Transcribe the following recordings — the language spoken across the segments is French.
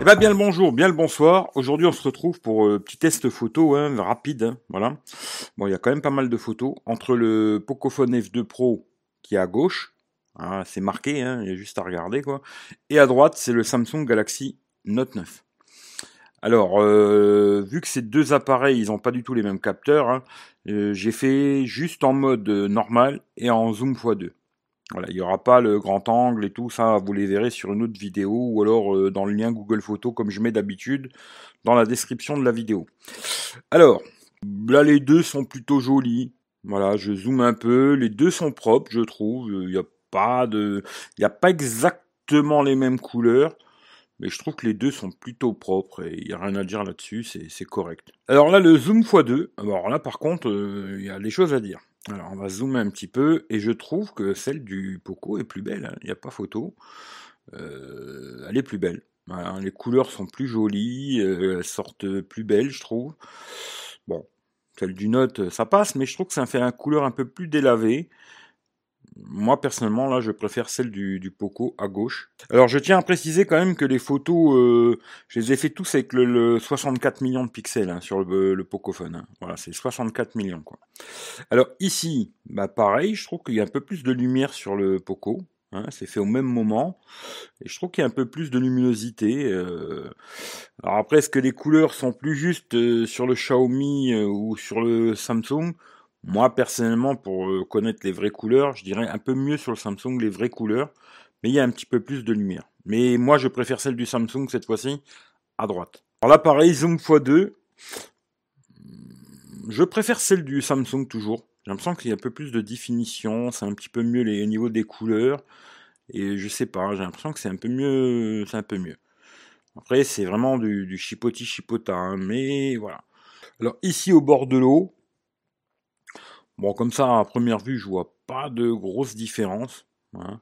Eh ben bien le bonjour, bien le bonsoir. Aujourd'hui on se retrouve pour un euh, petit test photo hein, rapide, hein, voilà. Bon, il y a quand même pas mal de photos entre le Pocophone F2 Pro qui est à gauche, hein, c'est marqué, hein, il y a juste à regarder quoi. Et à droite c'est le Samsung Galaxy Note 9. Alors, euh, vu que ces deux appareils, ils n'ont pas du tout les mêmes capteurs, euh, j'ai fait juste en mode normal et en zoom x2. Voilà, il n'y aura pas le grand angle et tout, ça vous les verrez sur une autre vidéo ou alors euh, dans le lien Google Photos comme je mets d'habitude dans la description de la vidéo. Alors, là les deux sont plutôt jolis. Voilà, je zoome un peu, les deux sont propres, je trouve. Il n'y a pas de, il n'y a pas exactement les mêmes couleurs, mais je trouve que les deux sont plutôt propres et il n'y a rien à dire là-dessus, c'est correct. Alors là, le zoom x2, alors là par contre, euh, il y a des choses à dire. Alors on va zoomer un petit peu et je trouve que celle du Poco est plus belle, hein. il n'y a pas photo. Euh, elle est plus belle. les couleurs sont plus jolies, euh, elles sortent plus belles je trouve. Bon, celle du Note ça passe, mais je trouve que ça fait un couleur un peu plus délavé moi personnellement là je préfère celle du, Poco à gauche. Alors je tiens à préciser quand même que les photos, euh, je les ai fait tous avec le, 64 millions de pixels hein, sur le, le Pocophone. Hein. Voilà, c'est 64 millions quoi. Alors ici, bah pareil, je trouve qu'il y a un peu plus de lumière sur le Poco. Hein, c'est fait au même moment et je trouve qu'il y a un peu plus de luminosité. Euh. Alors après, est-ce que les couleurs sont plus justes euh, sur le Xiaomi ou sur le Samsung? Moi, personnellement, pour euh, connaître les vraies couleurs, je dirais un peu mieux sur le Samsung les vraies couleurs, mais il y a un petit peu plus de lumière. Mais moi, je préfère celle du Samsung cette fois-ci, à droite. Alors là, pareil, zoom x2. Je préfère celle du Samsung toujours. J'ai l'impression qu'il y a un peu plus de définition, c'est un petit peu mieux les niveaux des couleurs. Et je sais pas, j'ai l'impression que c'est un peu mieux, c'est un peu mieux. Après, c'est vraiment du, du chipoti chipota, mais voilà. Alors ici au bord de l'eau, Bon, comme ça, à première vue, je vois pas de grosse différence. Hein.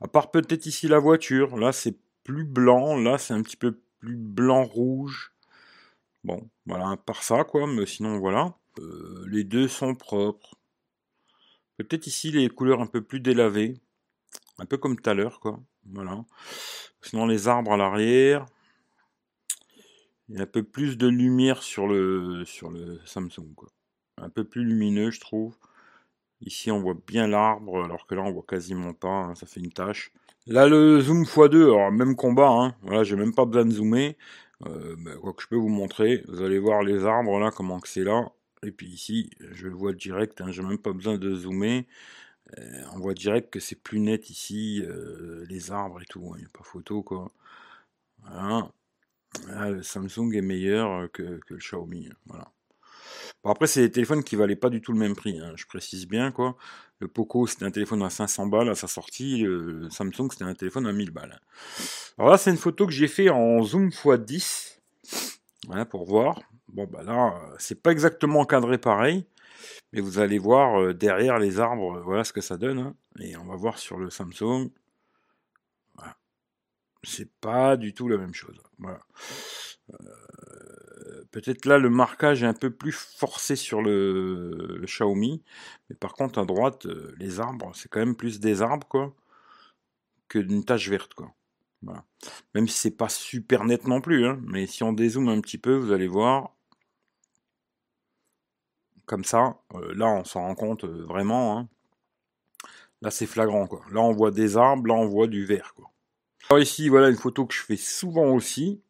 À part peut-être ici la voiture. Là, c'est plus blanc. Là, c'est un petit peu plus blanc-rouge. Bon, voilà, à part ça, quoi. Mais sinon, voilà. Euh, les deux sont propres. Peut-être ici les couleurs un peu plus délavées. Un peu comme tout à l'heure, quoi. Voilà. Sinon, les arbres à l'arrière. Il un peu plus de lumière sur le, sur le Samsung, quoi un peu plus lumineux, je trouve. Ici, on voit bien l'arbre, alors que là, on voit quasiment pas, hein, ça fait une tâche. Là, le zoom x2, alors même combat, hein, voilà, j'ai même pas besoin de zoomer. Euh, ben, quoi que je peux vous montrer, vous allez voir les arbres là, comment que c'est là. Et puis ici, je le vois direct, hein, j'ai même pas besoin de zoomer. Euh, on voit direct que c'est plus net ici, euh, les arbres et tout, il n'y a pas photo quoi. Voilà. le Samsung est meilleur que le Xiaomi. Voilà. Bon, après, c'est des téléphones qui valaient pas du tout le même prix, hein, je précise bien, quoi. Le Poco, c'était un téléphone à 500 balles à sa sortie, le Samsung, c'était un téléphone à 1000 balles. Alors là, c'est une photo que j'ai fait en zoom x10, voilà, pour voir. Bon, bah là, c'est pas exactement encadré pareil, mais vous allez voir euh, derrière les arbres, voilà ce que ça donne. Hein. Et on va voir sur le Samsung. Voilà. C'est pas du tout la même chose. Voilà. Euh, peut-être là le marquage est un peu plus forcé sur le, Xiaomi, mais par contre à droite euh, les arbres c'est quand même plus des arbres quoi que d'une tache verte quoi. Même si c'est pas super net non plus, hein, mais si on dézoome un petit peu, vous allez voir comme ça. Euh, là on s'en rend compte vraiment. Hein. Là c'est flagrant quoi. Là on voit des arbres, là on voit du vert. Alors ici voilà une photo que je fais souvent aussi.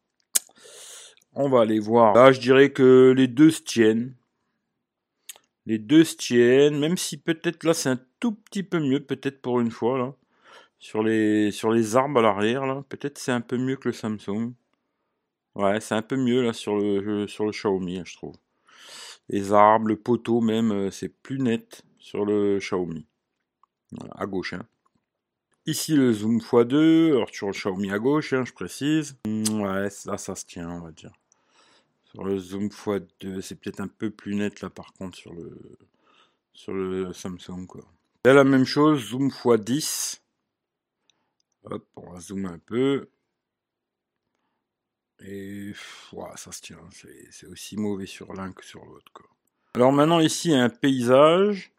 On va aller voir. Là, je dirais que les deux se tiennent. Les deux se tiennent, même si peut-être là c'est un tout petit peu mieux, peut-être pour une fois là. Sur les, arbres à l'arrière là, peut-être c'est un peu mieux que le Samsung. Ouais, c'est un peu mieux là sur le, sur le Xiaomi, je trouve. Les arbres, le poteau même, euh, c'est plus net sur le Xiaomi. à gauche. Hein. Ici le zoom x2, alors sur le Xiaomi à gauche, hein, je précise. Ouais, ça, ça se tient, on va dire. Le zoom x2, c'est peut-être un peu plus net là par contre sur le sur le Samsung quoi. Là la même chose, zoom x10. Hop, on va zoomer un peu. Et ça se tient, c'est aussi mauvais sur l'un que sur l'autre. Alors maintenant ici un paysage.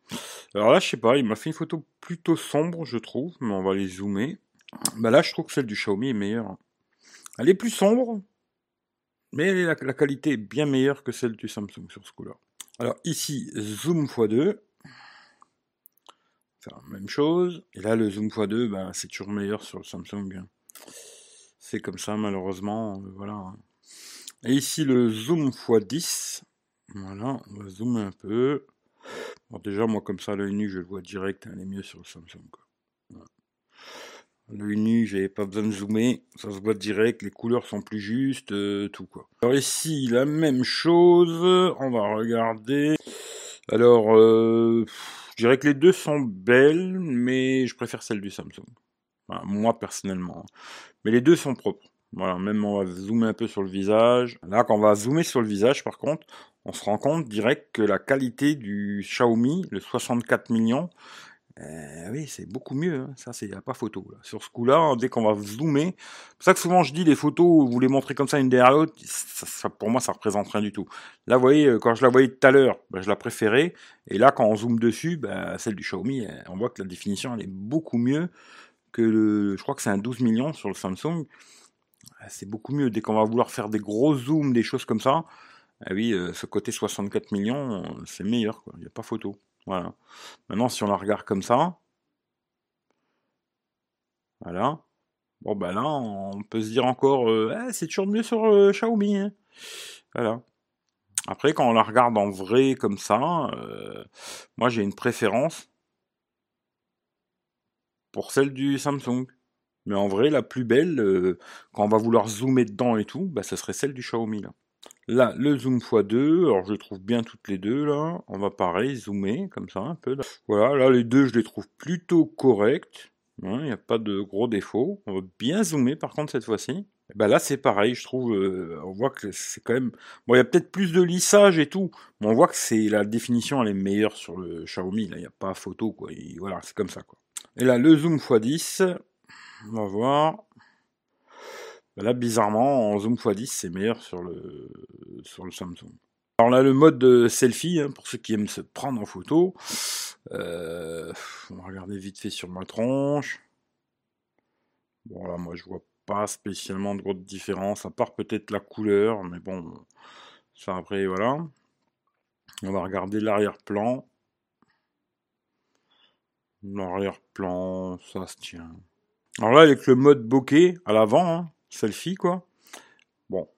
Alors là je sais pas, il m'a fait une photo plutôt sombre je trouve, mais on va les zoomer. Bah là je trouve que celle du Xiaomi est meilleure. Elle est plus sombre, Mais la, qualité est bien meilleure que celle du Samsung sur ce coup-là. Alors ici, zoom x2. même chose. Et là, le zoom x2, ben, c'est toujours meilleur sur le Samsung. Hein. C'est comme ça, malheureusement. Euh, voilà. Hein. Et ici, le zoom x10. Voilà, on va zoomer un peu. Bon, déjà, moi, comme ça, l'œil nu, je le vois direct. Elle est mieux sur le Samsung. L'œil nu, j'avais pas besoin de zoomer, ça se voit direct, les couleurs sont plus justes, euh, tout quoi. Alors ici, la même chose, on va regarder. Alors, euh, je dirais que les deux sont belles, mais je préfère celle du Samsung. moi personnellement. Mais les deux sont propres. Voilà, même on va zoomer un peu sur le visage. Là, quand on va zoomer sur le visage, par contre, on se rend compte direct que la qualité du Xiaomi, le 64 millions, euh, oui, c'est beaucoup mieux. Hein. Ça, c'est pas photo. Là. Sur ce coup-là, hein, dès qu'on va zoomer, c'est ça que souvent je dis les photos, vous les montrez comme ça une derrière l'autre, ça, pour moi, ça représente rien du tout. Là, vous voyez, euh, quand je la voyais tout à l'heure, ben, je la préférais. Et là, quand on zoome dessus, ben, celle du Xiaomi, euh, on voit que la définition, elle est beaucoup mieux que le. Je crois que c'est un 12 millions sur le Samsung. C'est beaucoup mieux. Dès qu'on va vouloir faire des gros zooms, des choses comme ça, ah oui, ce côté 64 millions, c'est meilleur. Il n'y a pas photo. Voilà. Maintenant, si on la regarde comme ça, voilà. Bon, ben là, on peut se dire encore, euh, eh, c'est toujours mieux sur euh, Xiaomi. Hein. Voilà. Après, quand on la regarde en vrai comme ça, euh, moi j'ai une préférence pour celle du Samsung. Mais en vrai, la plus belle, quand on va vouloir zoomer dedans et tout, bah, ce serait celle du Xiaomi. Là. Là, le zoom x2, alors je trouve bien toutes les deux là. On va pareil, zoomer comme ça un peu. Voilà, là les deux je les trouve plutôt corrects. Hein, il n'y a pas de gros défauts. On va bien zoomer par contre cette fois-ci. Bah là c'est pareil, je trouve, euh, on voit que c'est quand même... Bon, il y a peut-être plus de lissage et tout, mais on voit que c'est la définition elle est meilleure sur le Xiaomi, là il n'y a pas photo quoi, voilà, c'est comme ça quoi. Et là le zoom x10, on va voir. Bah là, bizarrement, en zoom x10, c'est meilleur sur le, sur le Samsung. Alors là, le mode selfie, hein, pour ceux qui aiment se prendre en photo. Euh, on va regarder vite fait sur ma tronche. Bon, là, moi, je vois pas spécialement de grande différence, à part peut-être la couleur, mais bon, ça après, voilà. On va regarder l'arrière-plan. L'arrière-plan, ça se tient. Alors là, avec le mode bokeh à l'avant, hein, selfie, quoi. Bon.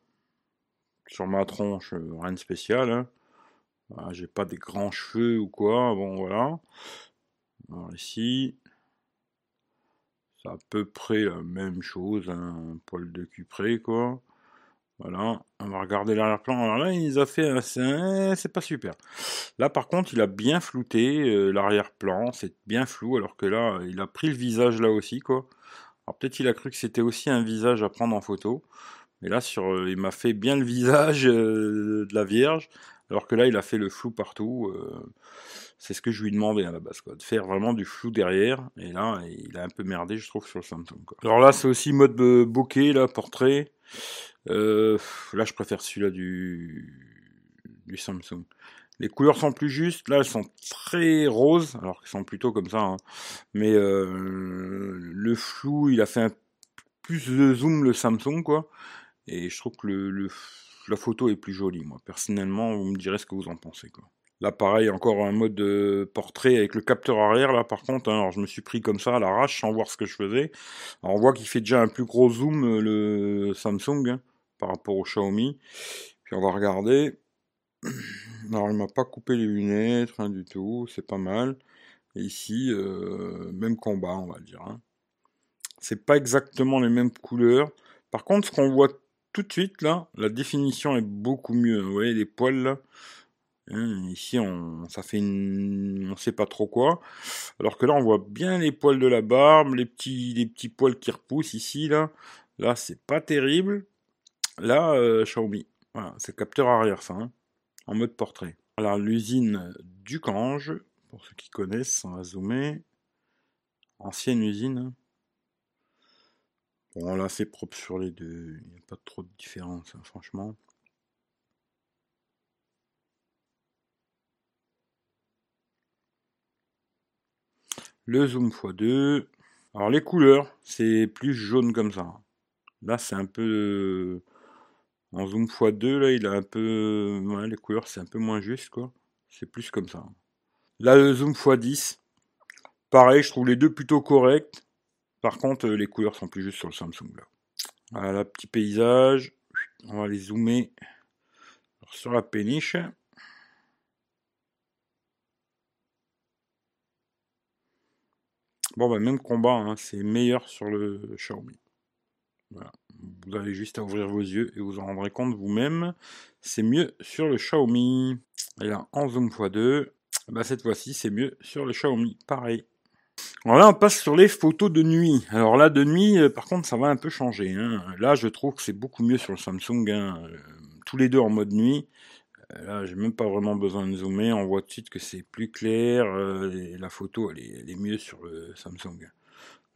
Sur ma tronche, euh, rien de spécial. Hein. Ah, j'ai pas des grands cheveux ou quoi. Bon, voilà. Alors ici, c'est à peu près la même chose. Hein, un poil de cupré, quoi. Voilà, on va regarder l'arrière-plan. Alors là, il nous a fait, c'est pas super. Là, par contre, il a bien flouté euh, l'arrière-plan, c'est bien flou, alors que là, il a pris le visage là aussi, quoi. Alors peut-être il a cru que c'était aussi un visage à prendre en photo. Mais là, sur, euh, il m'a fait bien le visage euh, de la Vierge, alors que là, il a fait le flou partout. Euh, c'est ce que je lui demandais à la base, quoi, de faire vraiment du flou derrière. Et là, il a un peu merdé, je trouve, sur le Samsung. Alors là, c'est aussi mode bokeh, là, portrait. là, je préfère celui-là du, du Samsung. Les couleurs sont plus justes. Là, elles sont très roses, alors qu'elles sont plutôt comme ça. Hein. Mais euh, le flou, il a fait un plus de zoom le Samsung, quoi. Et je trouve que la photo est plus jolie, moi. Personnellement, vous me direz ce que vous en pensez. Là, pareil, encore un mode de portrait avec le capteur arrière. Là, par contre, hein, alors je me suis pris comme ça à l'arrache sans voir ce que je faisais. Alors, on voit qu'il fait déjà un plus gros zoom, le Samsung, hein, par rapport au Xiaomi. Puis on va regarder. Alors, il m'a pas coupé les lunettes, du tout, c'est pas mal. Ici, euh, même combat, on va dire. Hein. C'est pas exactement les mêmes couleurs. Par contre, ce qu'on voit tout de suite, là, la définition est beaucoup mieux. Vous voyez les poils, là hein, Ici, on, ça fait une... On sait pas trop quoi. Alors que là, on voit bien les poils de la barbe, les petits, les petits poils qui repoussent ici, là. Là, c'est pas terrible. Là, euh, Xiaomi. C'est capteur arrière, ça. Hein en mode portrait. Alors l'usine du Cange, pour ceux qui connaissent, on va zoomer. Ancienne usine. Bon là c'est propre sur les deux, il n'y a pas trop de différence hein, franchement. Le zoom x2. Alors les couleurs, c'est plus jaune comme ça. Là c'est un peu En zoom x2, là, il a un peu... Ouais, les couleurs, c'est un peu moins juste, quoi. C'est plus comme ça. Là, le zoom x10. Pareil, je trouve les deux plutôt corrects. Par contre, les couleurs sont plus justes sur le Samsung, là. Voilà, petit paysage. On va les zoomer sur la péniche. Bon, bah, même combat, hein, c'est meilleur sur le Xiaomi. Vous avez juste à ouvrir vos yeux et vous en rendrez compte vous-même. C'est mieux sur le Xiaomi. Et là, en zoom x2, bah, cette fois-ci, c'est mieux sur le Xiaomi. Pareil. Alors là, on passe sur les photos de nuit. Alors là, de nuit, euh, par contre, ça va un peu changer. Hein. Là, je trouve que c'est beaucoup mieux sur le Samsung. Hein. Euh, tous les deux en mode nuit. Euh, là, j'ai même pas vraiment besoin de zoomer. On voit tout de suite que c'est plus clair. la photo, elle est, mieux sur le Samsung.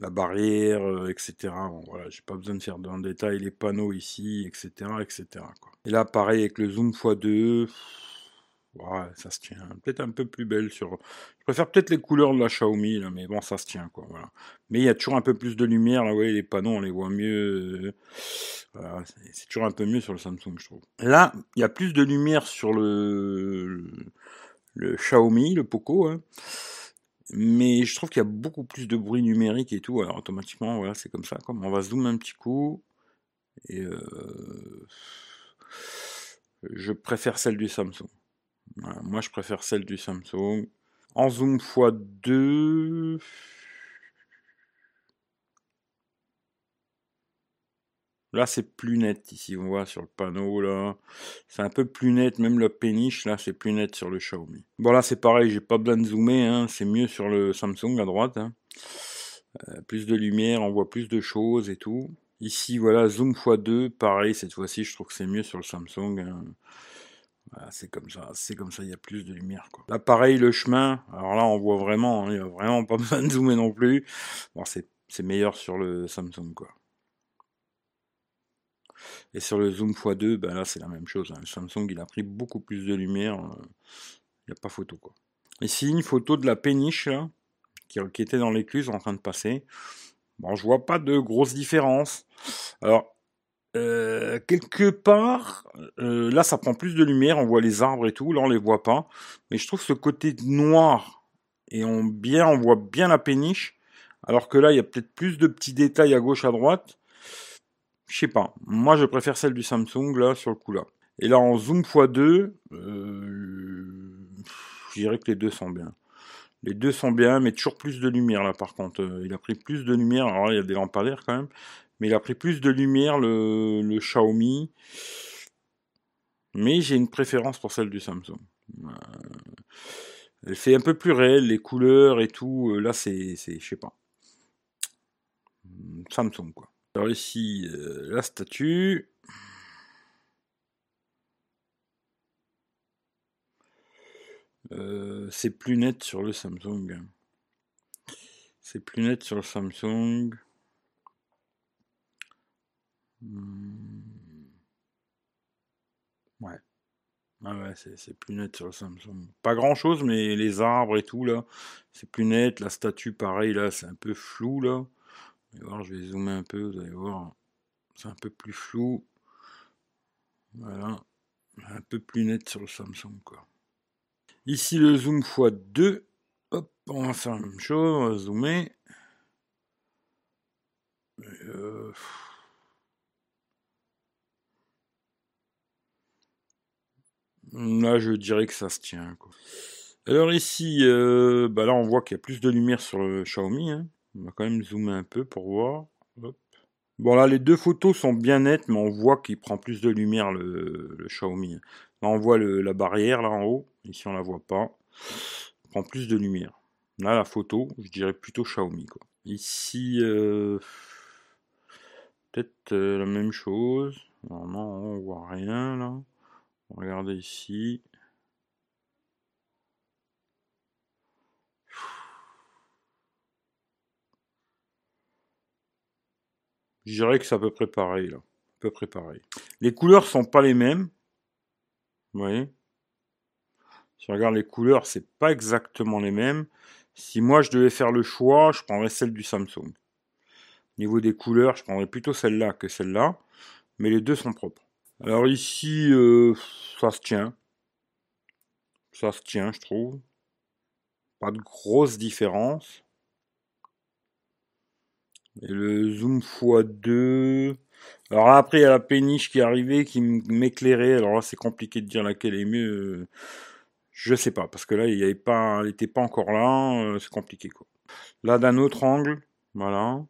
La barrière, etc. Bon, voilà, j'ai pas besoin de faire dans le détail les panneaux ici, etc., etc. Et là, pareil avec le zoom x2 Ouais, ça se tient. Peut-être un peu plus belle sur. Je préfère peut-être les couleurs de la Xiaomi, mais bon, ça se tient, quoi. Voilà. Mais il y a toujours un peu plus de lumière, là, ouais, les panneaux, on les voit mieux. Voilà, c'est toujours un peu mieux sur le Samsung, je trouve. Là, il y a plus de lumière sur le, le Xiaomi, le Poco, hein. Mais je trouve qu'il y a beaucoup plus de bruit numérique et tout. Alors automatiquement, voilà, c'est comme ça. On va zoomer un petit coup. Et euh, je préfère celle du Samsung moi, je préfère celle du Samsung. En zoom x2. Là, c'est plus net ici, on voit sur le panneau là. C'est un peu plus net, même le péniche là, c'est plus net sur le Xiaomi. Bon là, c'est pareil, j'ai pas besoin de zoomer, hein. c'est mieux sur le Samsung à droite. Hein. Euh, plus de lumière, on voit plus de choses et tout. Ici, voilà, zoom x2, pareil, cette fois-ci, je trouve que c'est mieux sur le Samsung. Hein c'est comme ça, c'est comme ça, il y a plus de lumière. Quoi. Là, pareil, le chemin, alors là, on voit vraiment, il n'y a vraiment pas besoin de zoomer non plus. Bon, c'est, meilleur sur le Samsung, quoi. Et sur le zoom x2, ben là, c'est la même chose. Hein. Le Samsung, il a pris beaucoup plus de lumière. Euh, il n'y a pas photo, quoi. Ici, une photo de la péniche, qui était dans l'écluse en train de passer. Bon, je vois pas de grosse différence. Alors, euh, quelque part, euh, là ça prend plus de lumière, on voit les arbres et tout, là on les voit pas. Mais je trouve ce côté noir et on bien, on voit bien la péniche, alors que là il y a peut-être plus de petits détails à gauche à droite. Je sais pas. Moi je préfère celle du Samsung là sur le coup là. Et là en zoom x2, euh, je dirais que les deux sont bien. Les deux sont bien, mais toujours plus de lumière là par contre. il a pris plus de lumière. Alors là, il y a des lampadaires quand même, mais il a pris plus de lumière le, Xiaomi. Mais j'ai une préférence pour celle du Samsung. Euh, elle fait un peu plus réel, les couleurs et tout. Euh, là, c'est, je sais pas. Samsung, quoi. Alors ici, euh, la statue. c'est plus net sur le Samsung. C'est plus net sur le Samsung. Hmm. Ouais. Ah ouais, c'est plus net sur le Samsung. Pas grand chose, mais les arbres et tout là, c'est plus net. La statue, pareil, là, c'est un peu flou là. Voir, je vais zoomer un peu, vous allez voir. C'est un peu plus flou. Voilà. Un peu plus net sur le Samsung quoi. Ici le zoom x2. Hop, on va faire la même chose, on va zoomer. Euh... Là, je dirais que ça se tient. Alors ici, euh, bah là, on voit qu'il y a plus de lumière sur le Xiaomi. Hein. On va quand même zoomer un peu pour voir. Bon là, les deux photos sont bien nettes, mais on voit qu'il prend plus de lumière le, Xiaomi. Là, on voit la barrière là en haut. Ici, on la voit pas. Il prend plus de lumière. Là, la photo, je dirais plutôt Xiaomi. Ici, euh, peut-être euh, la même chose. Normalement, on voit rien là. Regardez ici. Je dirais que c'est à peu près pareil là. À peu près pareil. Les couleurs sont pas les mêmes. Vous voyez? Si on regarde les couleurs, c'est pas exactement les mêmes. Si moi je devais faire le choix, je prendrais celle du Samsung. Au niveau des couleurs, je prendrais plutôt celle-là que celle-là. Mais les deux sont propres. Alors ici, euh, ça se tient. Ça se tient, je trouve. Pas de grosse différence. Et le zoom x2. Alors après, il y a la péniche qui est arrivée, qui m'éclairait. Alors là, c'est compliqué de dire laquelle est mieux. Je sais pas, parce que là, il n'était pas, pas encore là. Euh, c'est compliqué, quoi. Là, d'un autre angle, voilà.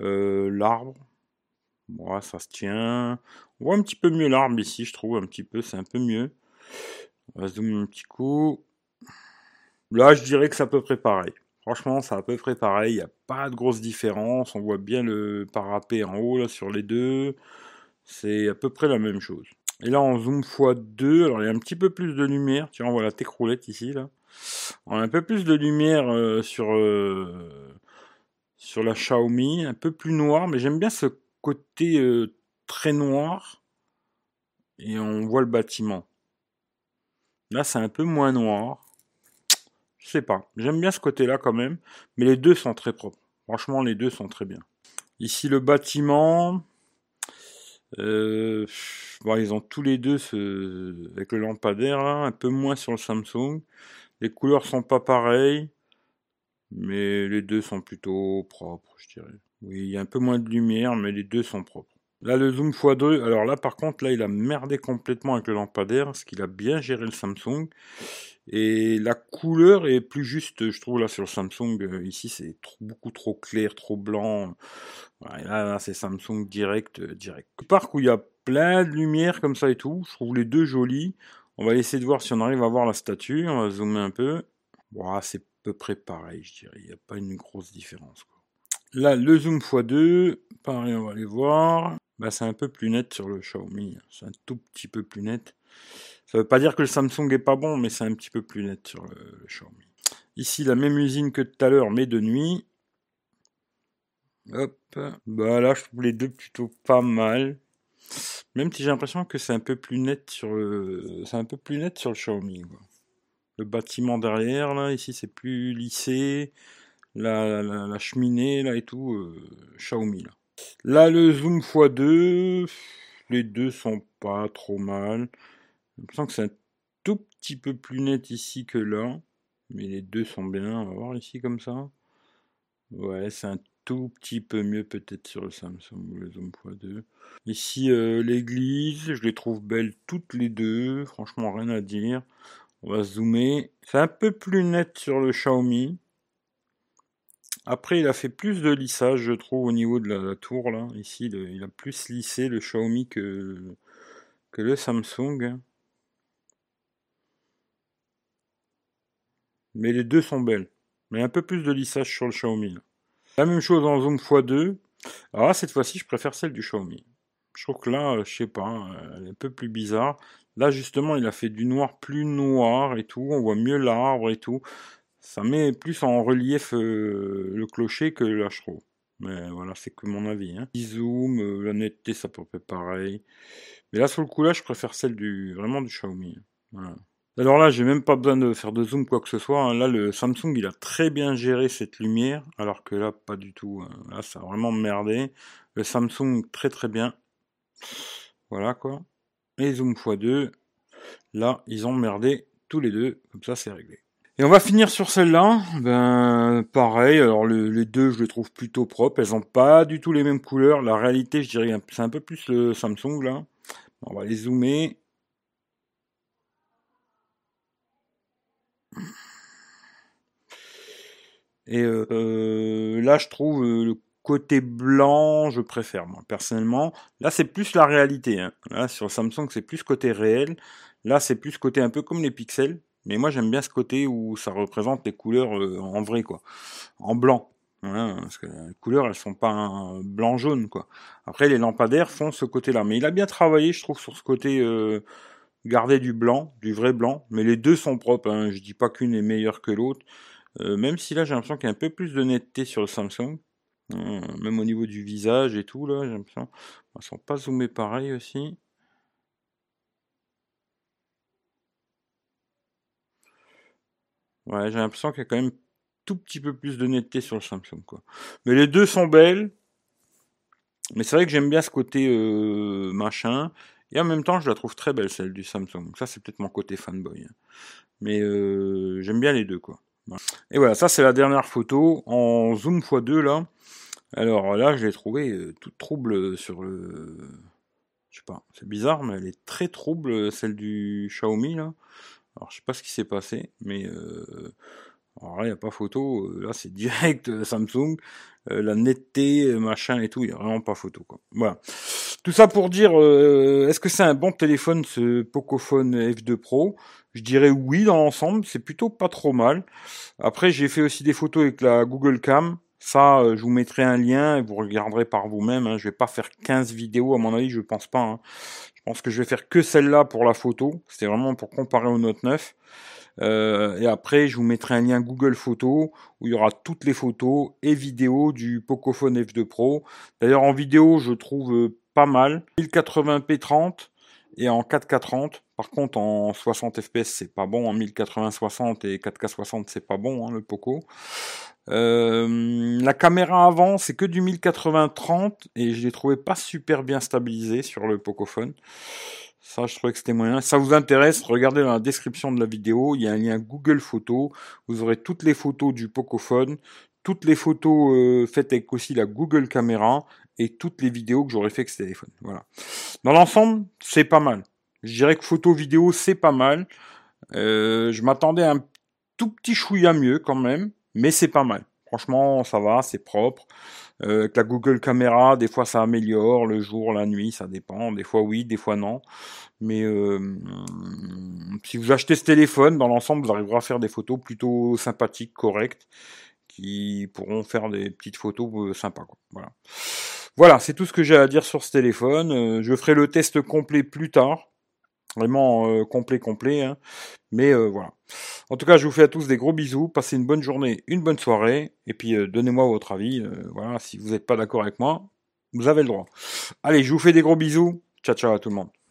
Euh, l'arbre. Bon, ça se tient. On voit un petit peu mieux l'arbre ici, je trouve. Un petit peu, c'est un peu mieux. On va zoomer un petit coup. Là, je dirais que c'est à peu près pareil. Franchement, c'est à peu près pareil. Il n'y a pas de grosse différence. On voit bien le parapet en haut, sur les deux. C'est à peu près la même chose. Et là, en zoom x2, alors il y a un petit peu plus de lumière. Vois, on voit la roulette ici. On a un peu plus de lumière euh, sur, euh, sur la Xiaomi. Un peu plus noir, mais j'aime bien ce côté euh, très noir. Et on voit le bâtiment. Là, c'est un peu moins noir. Je sais pas. J'aime bien ce côté-là quand même. Mais les deux sont très propres. Franchement, les deux sont très bien. Ici, le bâtiment. Euh, ils ont tous les deux avec le lampadaire un peu moins sur le Samsung. Les couleurs sont pas pareilles, mais les deux sont plutôt propres, je dirais. Oui, il y a un peu moins de lumière, mais les deux sont propres. Là, le zoom x2, alors là, par contre, là, il a merdé complètement avec le lampadaire, parce qu'il a bien géré le Samsung. Et la couleur est plus juste, je trouve, là, sur le Samsung. Euh, ici, c'est beaucoup trop clair, trop blanc. là, c'est Samsung direct, euh, direct. Parc où il y a plein de lumière comme ça et tout, je trouve les deux jolis. On va essayer de voir si on arrive à voir la statue. On va zoomer un peu. Bon, c'est à peu près pareil, je dirais. Il n'y a pas une grosse différence. Là, le zoom x2, pareil, on va aller voir. Bah, c'est un peu plus net sur le Xiaomi. C'est un tout petit peu plus net. Ça veut pas dire que le Samsung est pas bon, mais c'est un petit peu plus net sur le, Xiaomi. Ici, la même usine que tout à l'heure, mais de nuit. Hop. Bah là, je trouve les deux plutôt pas mal. Même si j'ai l'impression que c'est un peu plus net sur le, c'est un peu plus net sur le Xiaomi. Le bâtiment derrière, là, ici, c'est plus lissé la, cheminée là et tout, euh, Xiaomi là. Là le zoom x2, les deux sont pas trop mal. J'ai l'impression que c'est un tout petit peu plus net ici que là, mais les deux sont bien. On va voir ici comme ça. Ouais, c'est un tout petit peu mieux peut-être sur le Samsung le zoom x2. Ici euh, l'église, je les trouve belles toutes les deux, franchement rien à dire. On va zoomer. C'est un peu plus net sur le Xiaomi. Après, il a fait plus de lissage, je trouve, au niveau de la, tour, là. Ici, il a plus lissé le Xiaomi que, le Samsung. Mais les deux sont belles. Mais un peu plus de lissage sur le Xiaomi. La même chose en zoom x2. Alors là, cette fois-ci, je préfère celle du Xiaomi. Je trouve que là, je sais pas, elle est un peu plus bizarre. Là, justement, il a fait du noir plus noir et tout. On voit mieux l'arbre et tout ça met plus en relief euh, le clocher que la Mais voilà, c'est que mon avis. Hein. Zoom, euh, la netteté, ça peut être pareil. Mais là, sur le coup, là, je préfère celle du vraiment du Xiaomi. Alors là, j'ai même pas besoin de faire de zoom quoi que ce soit. Hein. Là, le Samsung, il a très bien géré cette lumière, alors que là, pas du tout. Hein. Là, ça a vraiment merdé. Le Samsung, très très bien. Voilà quoi. Et zoom x2. Là, ils ont merdé tous les deux. Comme ça, c'est réglé. On va finir sur celle-là. Ben, pareil. Alors, les deux, je les trouve plutôt propres. Elles ont pas du tout les mêmes couleurs. La réalité, je dirais, c'est un peu plus le Samsung, là. On va les zoomer. Et euh, là, je trouve euh, le côté blanc, je préfère, moi, personnellement. Là, c'est plus la réalité. Hein. Là, sur Samsung, c'est plus côté réel. Là, c'est plus côté un peu comme les pixels. Mais moi j'aime bien ce côté où ça représente les couleurs euh, en vrai quoi, en blanc. Hein, parce que les couleurs elles sont pas blanc jaune quoi. Après les lampadaires font ce côté-là, mais il a bien travaillé je trouve sur ce côté euh, garder du blanc, du vrai blanc. Mais les deux sont propres. Hein. Je dis pas qu'une est meilleure que l'autre. Euh, même si là j'ai l'impression qu'il y a un peu plus de netteté sur le Samsung. Hein, même au niveau du visage et tout là, j'ai l'impression. Sont pas zoomés pareil aussi. Ouais, j'ai l'impression qu'il y a quand même tout petit peu plus de netteté sur le Samsung, quoi. Mais les deux sont belles. Mais c'est vrai que j'aime bien ce côté euh, machin. Et en même temps, je la trouve très belle, celle du Samsung. Ça, c'est peut-être mon côté fanboy. Hein. Mais euh, j'aime bien les deux, quoi. Et voilà, ça, c'est la dernière photo en zoom x2, là. Alors là, je l'ai trouvée euh, toute trouble sur le... Je sais pas, c'est bizarre, mais elle est très trouble, celle du Xiaomi, là. Alors, je sais pas ce qui s'est passé, mais... Euh, alors là, il n'y a pas photo. Euh, là, c'est direct euh, Samsung. Euh, la netteté, machin et tout, il n'y a vraiment pas photo. Quoi. Voilà. Tout ça pour dire, est-ce que c'est un bon téléphone, ce Pocophone F2 Pro? Je dirais oui dans l'ensemble. C'est plutôt pas trop mal. Après, j'ai fait aussi des photos avec la Google Cam. Ça, je vous mettrai un lien et vous regarderez par vous-même. Hein. Je vais pas faire 15 vidéos, à mon avis, je pense pas. Hein. Je pense que je vais faire que celle-là pour la photo. C'était vraiment pour comparer au Note 9. Euh, et après, je vous mettrai un lien Google Photos où il y aura toutes les photos et vidéos du Pocophone F2 Pro. D'ailleurs, en vidéo, je trouve euh, pas mal. 1080p 30 et en 4K 30. Par contre, en 60 fps, c'est pas bon. En 1080 60 et 4K 60, c'est pas bon, hein, le Poco. Euh, la caméra avant, c'est que du 1080 30 et je l'ai trouvé pas super bien stabilisé sur le Pocophone. Ça, je trouvais que c'était moyen. Si ça vous intéresse, regardez dans la description de la vidéo, il y a un lien Google Photos. Vous aurez toutes les photos du Pocophone, toutes les photos euh, faites avec aussi la Google Caméra et toutes les vidéos que j'aurais fait avec ce téléphone. Voilà. Dans l'ensemble, c'est pas mal. Je dirais que photo vidéo, c'est pas mal. Euh, je m'attendais à un tout petit chouïa mieux quand même, mais c'est pas mal. Franchement, ça va, c'est propre. Euh, avec la Google Caméra, des fois ça améliore, le jour, la nuit, ça dépend. Des fois oui, des fois non. Mais euh, si vous achetez ce téléphone, dans l'ensemble, vous arriverez à faire des photos plutôt sympathiques, correctes, qui pourront faire des petites photos euh, sympas. Voilà. Voilà, c'est tout ce que j'ai à dire sur ce téléphone. je ferai le test complet plus tard vraiment euh, complet complet hein. mais euh, voilà. En tout cas je vous fais à tous des gros bisous. Passez une bonne journée une bonne soirée. Et puis euh, donnez-moi votre avis voilà. Si vous n'êtes pas d'accord avec moi vous avez le droit. Allez je vous fais des gros bisous. Ciao ciao à tout le monde